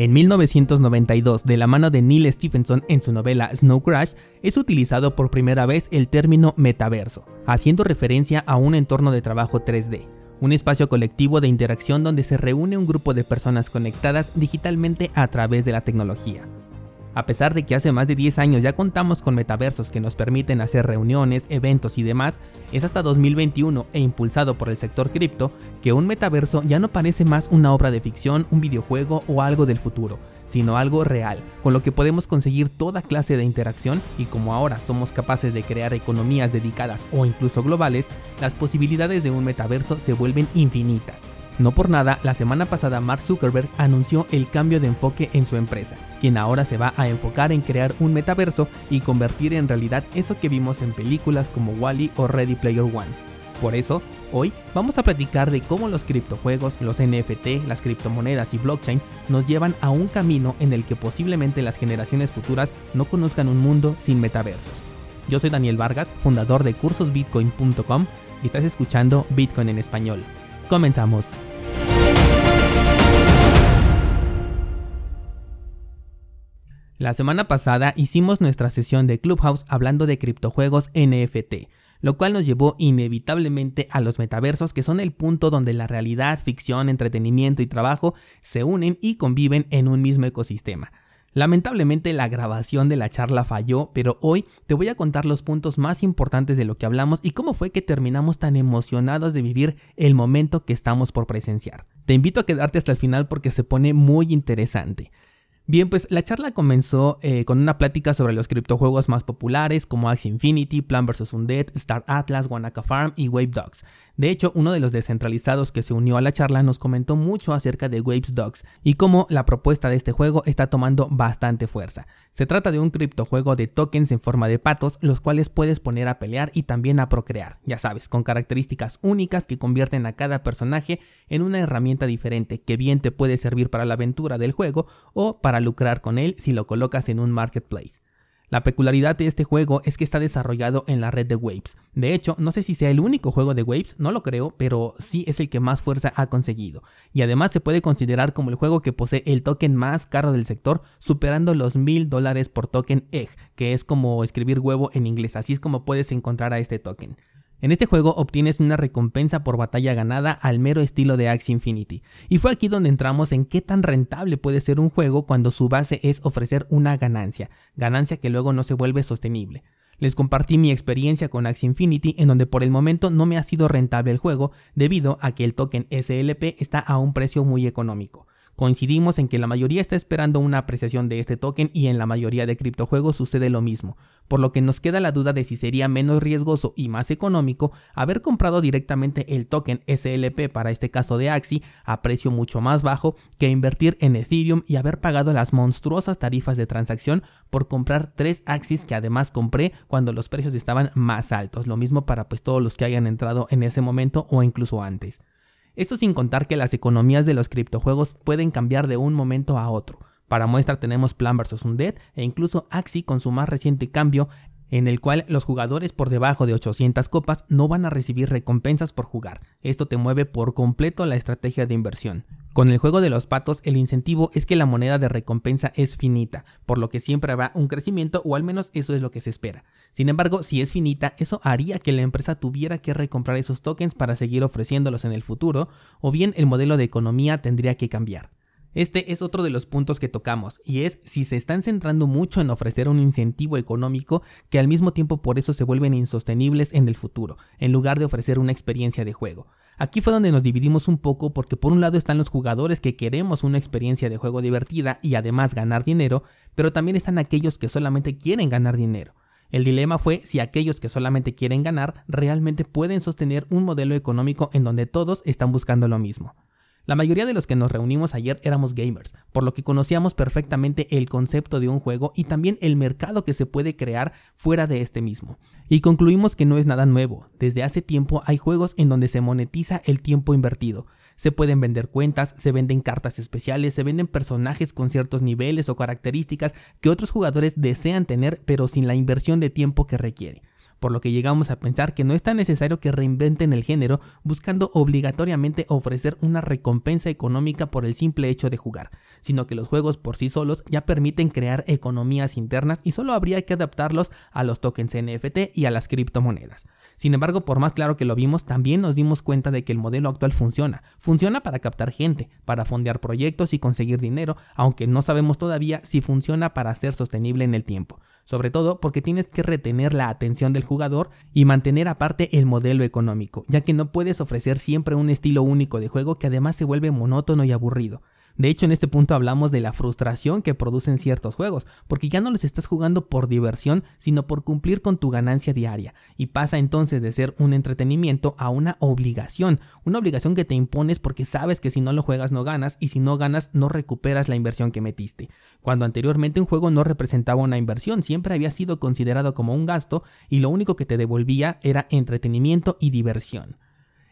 En 1992, de la mano de Neil Stephenson en su novela Snow Crash, es utilizado por primera vez el término metaverso, haciendo referencia a un entorno de trabajo 3D, un espacio colectivo de interacción donde se reúne un grupo de personas conectadas digitalmente a través de la tecnología. A pesar de que hace más de 10 años ya contamos con metaversos que nos permiten hacer reuniones, eventos y demás, es hasta 2021 e impulsado por el sector cripto que un metaverso ya no parece más una obra de ficción, un videojuego o algo del futuro, sino algo real, con lo que podemos conseguir toda clase de interacción y como ahora somos capaces de crear economías dedicadas o incluso globales, las posibilidades de un metaverso se vuelven infinitas. No por nada, la semana pasada Mark Zuckerberg anunció el cambio de enfoque en su empresa, quien ahora se va a enfocar en crear un metaverso y convertir en realidad eso que vimos en películas como Wally o Ready Player One. Por eso, hoy vamos a platicar de cómo los criptojuegos, los NFT, las criptomonedas y blockchain nos llevan a un camino en el que posiblemente las generaciones futuras no conozcan un mundo sin metaversos. Yo soy Daniel Vargas, fundador de cursosbitcoin.com y estás escuchando Bitcoin en español. Comenzamos. La semana pasada hicimos nuestra sesión de Clubhouse hablando de criptojuegos NFT, lo cual nos llevó inevitablemente a los metaversos que son el punto donde la realidad, ficción, entretenimiento y trabajo se unen y conviven en un mismo ecosistema. Lamentablemente la grabación de la charla falló, pero hoy te voy a contar los puntos más importantes de lo que hablamos y cómo fue que terminamos tan emocionados de vivir el momento que estamos por presenciar. Te invito a quedarte hasta el final porque se pone muy interesante. Bien, pues la charla comenzó eh, con una plática sobre los criptojuegos más populares como Axie Infinity, Plan vs. Undead, Star Atlas, Wanaka Farm y Wave Dogs. De hecho, uno de los descentralizados que se unió a la charla nos comentó mucho acerca de Waves Dogs y cómo la propuesta de este juego está tomando bastante fuerza. Se trata de un criptojuego de tokens en forma de patos, los cuales puedes poner a pelear y también a procrear, ya sabes, con características únicas que convierten a cada personaje en una herramienta diferente que bien te puede servir para la aventura del juego o para lucrar con él si lo colocas en un marketplace. La peculiaridad de este juego es que está desarrollado en la red de Waves. De hecho, no sé si sea el único juego de Waves, no lo creo, pero sí es el que más fuerza ha conseguido. Y además se puede considerar como el juego que posee el token más caro del sector, superando los mil dólares por token egg, que es como escribir huevo en inglés, así es como puedes encontrar a este token. En este juego obtienes una recompensa por batalla ganada al mero estilo de Axie Infinity, y fue aquí donde entramos en qué tan rentable puede ser un juego cuando su base es ofrecer una ganancia, ganancia que luego no se vuelve sostenible. Les compartí mi experiencia con Axie Infinity en donde por el momento no me ha sido rentable el juego debido a que el token SLP está a un precio muy económico. Coincidimos en que la mayoría está esperando una apreciación de este token y en la mayoría de criptojuegos sucede lo mismo, por lo que nos queda la duda de si sería menos riesgoso y más económico haber comprado directamente el token SLP para este caso de Axi a precio mucho más bajo que invertir en Ethereum y haber pagado las monstruosas tarifas de transacción por comprar tres Axis que además compré cuando los precios estaban más altos, lo mismo para pues todos los que hayan entrado en ese momento o incluso antes. Esto sin contar que las economías de los criptojuegos pueden cambiar de un momento a otro. Para muestra tenemos Plan vs. Undead e incluso Axie con su más reciente cambio en el cual los jugadores por debajo de 800 copas no van a recibir recompensas por jugar. Esto te mueve por completo la estrategia de inversión. Con el juego de los patos, el incentivo es que la moneda de recompensa es finita, por lo que siempre habrá un crecimiento o al menos eso es lo que se espera. Sin embargo, si es finita, eso haría que la empresa tuviera que recomprar esos tokens para seguir ofreciéndolos en el futuro, o bien el modelo de economía tendría que cambiar. Este es otro de los puntos que tocamos, y es si se están centrando mucho en ofrecer un incentivo económico que al mismo tiempo por eso se vuelven insostenibles en el futuro, en lugar de ofrecer una experiencia de juego. Aquí fue donde nos dividimos un poco porque por un lado están los jugadores que queremos una experiencia de juego divertida y además ganar dinero, pero también están aquellos que solamente quieren ganar dinero. El dilema fue si aquellos que solamente quieren ganar realmente pueden sostener un modelo económico en donde todos están buscando lo mismo. La mayoría de los que nos reunimos ayer éramos gamers, por lo que conocíamos perfectamente el concepto de un juego y también el mercado que se puede crear fuera de este mismo. Y concluimos que no es nada nuevo, desde hace tiempo hay juegos en donde se monetiza el tiempo invertido. Se pueden vender cuentas, se venden cartas especiales, se venden personajes con ciertos niveles o características que otros jugadores desean tener pero sin la inversión de tiempo que requiere. Por lo que llegamos a pensar que no es tan necesario que reinventen el género buscando obligatoriamente ofrecer una recompensa económica por el simple hecho de jugar, sino que los juegos por sí solos ya permiten crear economías internas y solo habría que adaptarlos a los tokens NFT y a las criptomonedas. Sin embargo, por más claro que lo vimos, también nos dimos cuenta de que el modelo actual funciona. Funciona para captar gente, para fondear proyectos y conseguir dinero, aunque no sabemos todavía si funciona para ser sostenible en el tiempo. Sobre todo porque tienes que retener la atención del jugador y mantener aparte el modelo económico, ya que no puedes ofrecer siempre un estilo único de juego que además se vuelve monótono y aburrido. De hecho, en este punto hablamos de la frustración que producen ciertos juegos, porque ya no los estás jugando por diversión, sino por cumplir con tu ganancia diaria, y pasa entonces de ser un entretenimiento a una obligación, una obligación que te impones porque sabes que si no lo juegas no ganas, y si no ganas no recuperas la inversión que metiste. Cuando anteriormente un juego no representaba una inversión, siempre había sido considerado como un gasto, y lo único que te devolvía era entretenimiento y diversión.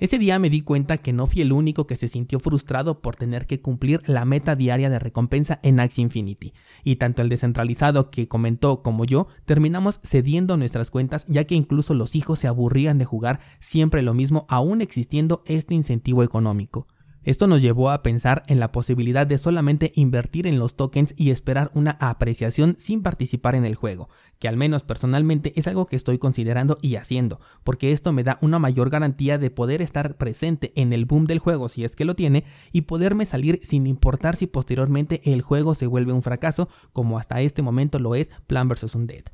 Ese día me di cuenta que no fui el único que se sintió frustrado por tener que cumplir la meta diaria de recompensa en Axie Infinity, y tanto el descentralizado que comentó como yo terminamos cediendo nuestras cuentas ya que incluso los hijos se aburrían de jugar siempre lo mismo aún existiendo este incentivo económico. Esto nos llevó a pensar en la posibilidad de solamente invertir en los tokens y esperar una apreciación sin participar en el juego, que al menos personalmente es algo que estoy considerando y haciendo, porque esto me da una mayor garantía de poder estar presente en el boom del juego si es que lo tiene y poderme salir sin importar si posteriormente el juego se vuelve un fracaso como hasta este momento lo es Plan vs. Undead.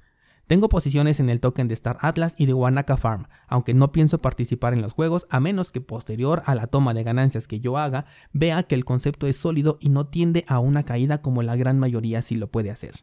Tengo posiciones en el token de Star Atlas y de Wanaka Farm, aunque no pienso participar en los juegos a menos que posterior a la toma de ganancias que yo haga vea que el concepto es sólido y no tiende a una caída como la gran mayoría sí lo puede hacer.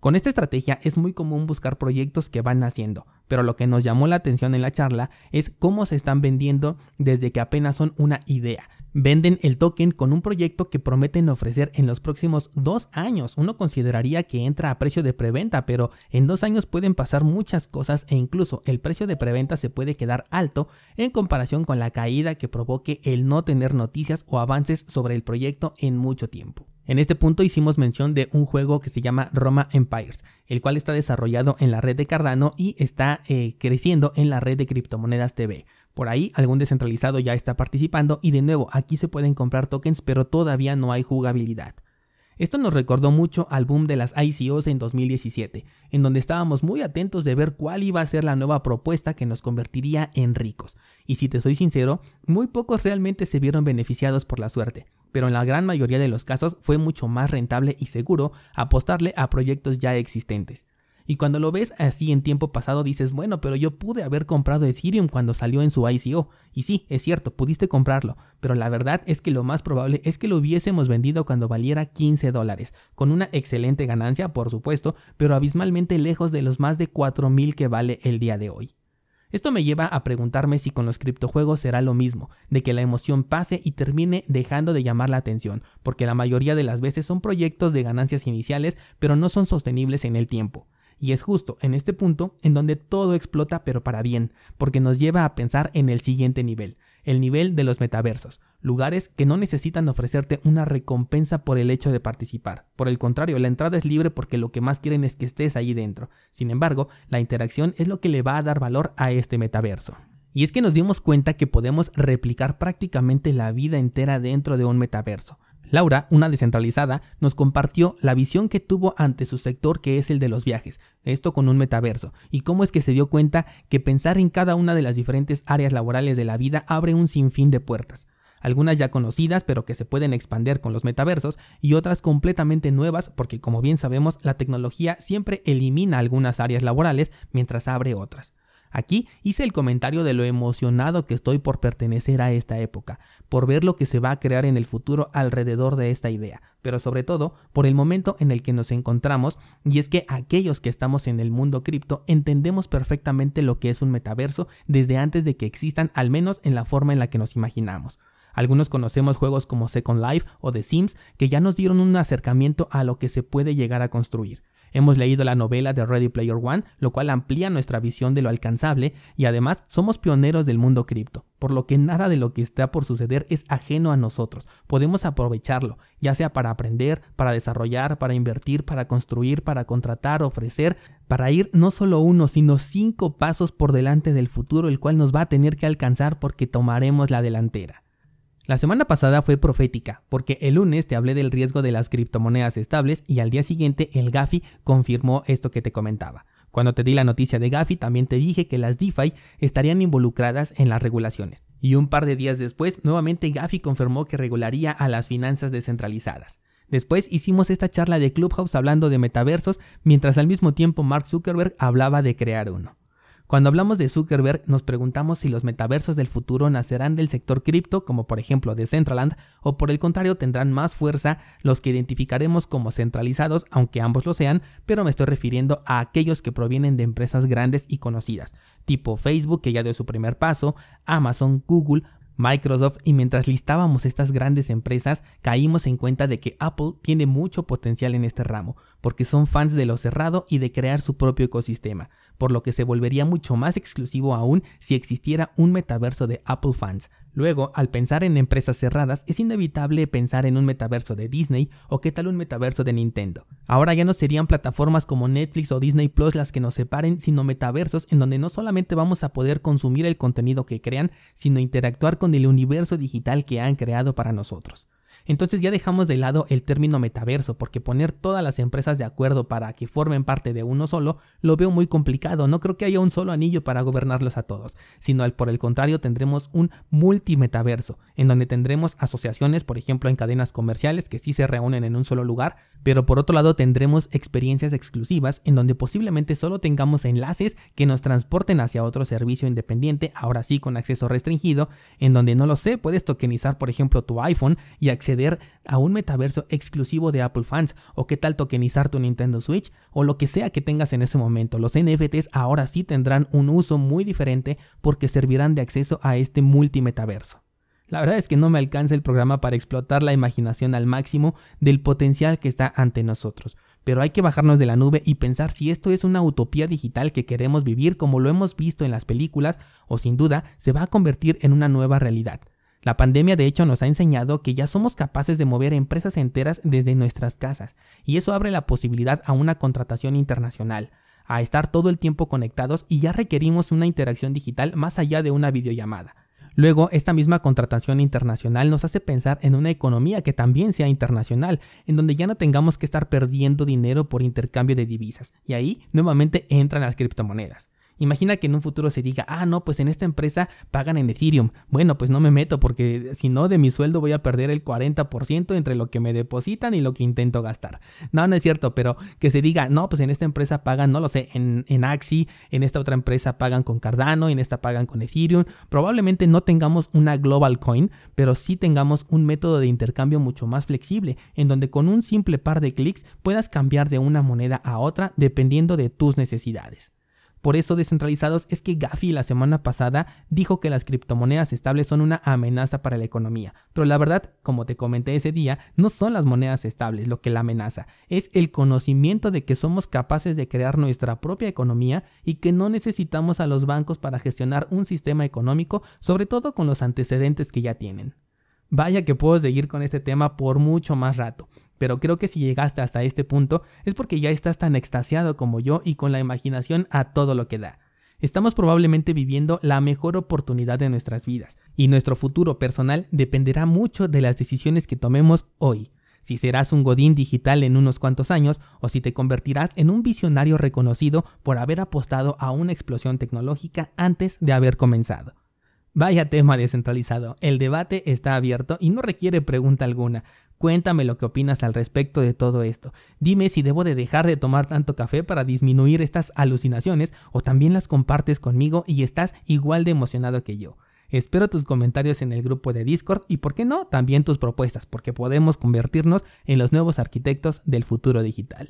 Con esta estrategia es muy común buscar proyectos que van naciendo, pero lo que nos llamó la atención en la charla es cómo se están vendiendo desde que apenas son una idea, Venden el token con un proyecto que prometen ofrecer en los próximos dos años. Uno consideraría que entra a precio de preventa, pero en dos años pueden pasar muchas cosas e incluso el precio de preventa se puede quedar alto en comparación con la caída que provoque el no tener noticias o avances sobre el proyecto en mucho tiempo. En este punto hicimos mención de un juego que se llama Roma Empires, el cual está desarrollado en la red de Cardano y está eh, creciendo en la red de criptomonedas TV. Por ahí algún descentralizado ya está participando y de nuevo aquí se pueden comprar tokens pero todavía no hay jugabilidad. Esto nos recordó mucho al boom de las ICOs en 2017, en donde estábamos muy atentos de ver cuál iba a ser la nueva propuesta que nos convertiría en ricos. Y si te soy sincero, muy pocos realmente se vieron beneficiados por la suerte, pero en la gran mayoría de los casos fue mucho más rentable y seguro apostarle a proyectos ya existentes. Y cuando lo ves así en tiempo pasado dices, bueno, pero yo pude haber comprado Ethereum cuando salió en su ICO. Y sí, es cierto, pudiste comprarlo, pero la verdad es que lo más probable es que lo hubiésemos vendido cuando valiera 15 dólares, con una excelente ganancia, por supuesto, pero abismalmente lejos de los más de 4.000 que vale el día de hoy. Esto me lleva a preguntarme si con los criptojuegos será lo mismo, de que la emoción pase y termine dejando de llamar la atención, porque la mayoría de las veces son proyectos de ganancias iniciales, pero no son sostenibles en el tiempo. Y es justo en este punto en donde todo explota pero para bien, porque nos lleva a pensar en el siguiente nivel, el nivel de los metaversos, lugares que no necesitan ofrecerte una recompensa por el hecho de participar. Por el contrario, la entrada es libre porque lo que más quieren es que estés ahí dentro. Sin embargo, la interacción es lo que le va a dar valor a este metaverso. Y es que nos dimos cuenta que podemos replicar prácticamente la vida entera dentro de un metaverso. Laura, una descentralizada, nos compartió la visión que tuvo ante su sector que es el de los viajes, esto con un metaverso, y cómo es que se dio cuenta que pensar en cada una de las diferentes áreas laborales de la vida abre un sinfín de puertas algunas ya conocidas pero que se pueden expandir con los metaversos y otras completamente nuevas porque como bien sabemos la tecnología siempre elimina algunas áreas laborales mientras abre otras. Aquí hice el comentario de lo emocionado que estoy por pertenecer a esta época, por ver lo que se va a crear en el futuro alrededor de esta idea, pero sobre todo por el momento en el que nos encontramos, y es que aquellos que estamos en el mundo cripto entendemos perfectamente lo que es un metaverso desde antes de que existan, al menos en la forma en la que nos imaginamos. Algunos conocemos juegos como Second Life o The Sims que ya nos dieron un acercamiento a lo que se puede llegar a construir. Hemos leído la novela de Ready Player One, lo cual amplía nuestra visión de lo alcanzable y además somos pioneros del mundo cripto, por lo que nada de lo que está por suceder es ajeno a nosotros. Podemos aprovecharlo, ya sea para aprender, para desarrollar, para invertir, para construir, para contratar, ofrecer, para ir no solo uno, sino cinco pasos por delante del futuro, el cual nos va a tener que alcanzar porque tomaremos la delantera. La semana pasada fue profética, porque el lunes te hablé del riesgo de las criptomonedas estables y al día siguiente el Gafi confirmó esto que te comentaba. Cuando te di la noticia de Gafi también te dije que las DeFi estarían involucradas en las regulaciones. Y un par de días después, nuevamente Gafi confirmó que regularía a las finanzas descentralizadas. Después hicimos esta charla de Clubhouse hablando de metaversos, mientras al mismo tiempo Mark Zuckerberg hablaba de crear uno. Cuando hablamos de Zuckerberg, nos preguntamos si los metaversos del futuro nacerán del sector cripto, como por ejemplo de Centraland, o por el contrario tendrán más fuerza los que identificaremos como centralizados, aunque ambos lo sean, pero me estoy refiriendo a aquellos que provienen de empresas grandes y conocidas, tipo Facebook, que ya dio su primer paso, Amazon, Google, Microsoft y mientras listábamos estas grandes empresas caímos en cuenta de que Apple tiene mucho potencial en este ramo, porque son fans de lo cerrado y de crear su propio ecosistema, por lo que se volvería mucho más exclusivo aún si existiera un metaverso de Apple fans. Luego, al pensar en empresas cerradas, es inevitable pensar en un metaverso de Disney o qué tal un metaverso de Nintendo. Ahora ya no serían plataformas como Netflix o Disney Plus las que nos separen, sino metaversos en donde no solamente vamos a poder consumir el contenido que crean, sino interactuar con el universo digital que han creado para nosotros. Entonces ya dejamos de lado el término metaverso, porque poner todas las empresas de acuerdo para que formen parte de uno solo lo veo muy complicado. No creo que haya un solo anillo para gobernarlos a todos, sino al por el contrario tendremos un multimetaverso, en donde tendremos asociaciones, por ejemplo en cadenas comerciales que sí se reúnen en un solo lugar, pero por otro lado tendremos experiencias exclusivas en donde posiblemente solo tengamos enlaces que nos transporten hacia otro servicio independiente, ahora sí con acceso restringido, en donde no lo sé, puedes tokenizar por ejemplo tu iPhone y a un metaverso exclusivo de Apple fans, o qué tal tokenizar tu Nintendo Switch, o lo que sea que tengas en ese momento. Los NFTs ahora sí tendrán un uso muy diferente porque servirán de acceso a este multimetaverso. La verdad es que no me alcanza el programa para explotar la imaginación al máximo del potencial que está ante nosotros. Pero hay que bajarnos de la nube y pensar si esto es una utopía digital que queremos vivir como lo hemos visto en las películas o sin duda se va a convertir en una nueva realidad. La pandemia de hecho nos ha enseñado que ya somos capaces de mover empresas enteras desde nuestras casas y eso abre la posibilidad a una contratación internacional, a estar todo el tiempo conectados y ya requerimos una interacción digital más allá de una videollamada. Luego, esta misma contratación internacional nos hace pensar en una economía que también sea internacional, en donde ya no tengamos que estar perdiendo dinero por intercambio de divisas. Y ahí nuevamente entran las criptomonedas. Imagina que en un futuro se diga, ah, no, pues en esta empresa pagan en Ethereum. Bueno, pues no me meto porque si no de mi sueldo voy a perder el 40% entre lo que me depositan y lo que intento gastar. No, no es cierto, pero que se diga, no, pues en esta empresa pagan, no lo sé, en, en Axi, en esta otra empresa pagan con Cardano, en esta pagan con Ethereum. Probablemente no tengamos una global coin, pero sí tengamos un método de intercambio mucho más flexible, en donde con un simple par de clics puedas cambiar de una moneda a otra dependiendo de tus necesidades. Por eso descentralizados es que Gafi la semana pasada dijo que las criptomonedas estables son una amenaza para la economía. Pero la verdad, como te comenté ese día, no son las monedas estables lo que la amenaza, es el conocimiento de que somos capaces de crear nuestra propia economía y que no necesitamos a los bancos para gestionar un sistema económico, sobre todo con los antecedentes que ya tienen. Vaya que puedo seguir con este tema por mucho más rato pero creo que si llegaste hasta este punto es porque ya estás tan extasiado como yo y con la imaginación a todo lo que da. Estamos probablemente viviendo la mejor oportunidad de nuestras vidas, y nuestro futuro personal dependerá mucho de las decisiones que tomemos hoy. Si serás un godín digital en unos cuantos años o si te convertirás en un visionario reconocido por haber apostado a una explosión tecnológica antes de haber comenzado. Vaya tema descentralizado, el debate está abierto y no requiere pregunta alguna. Cuéntame lo que opinas al respecto de todo esto. Dime si debo de dejar de tomar tanto café para disminuir estas alucinaciones o también las compartes conmigo y estás igual de emocionado que yo. Espero tus comentarios en el grupo de Discord y, por qué no, también tus propuestas, porque podemos convertirnos en los nuevos arquitectos del futuro digital.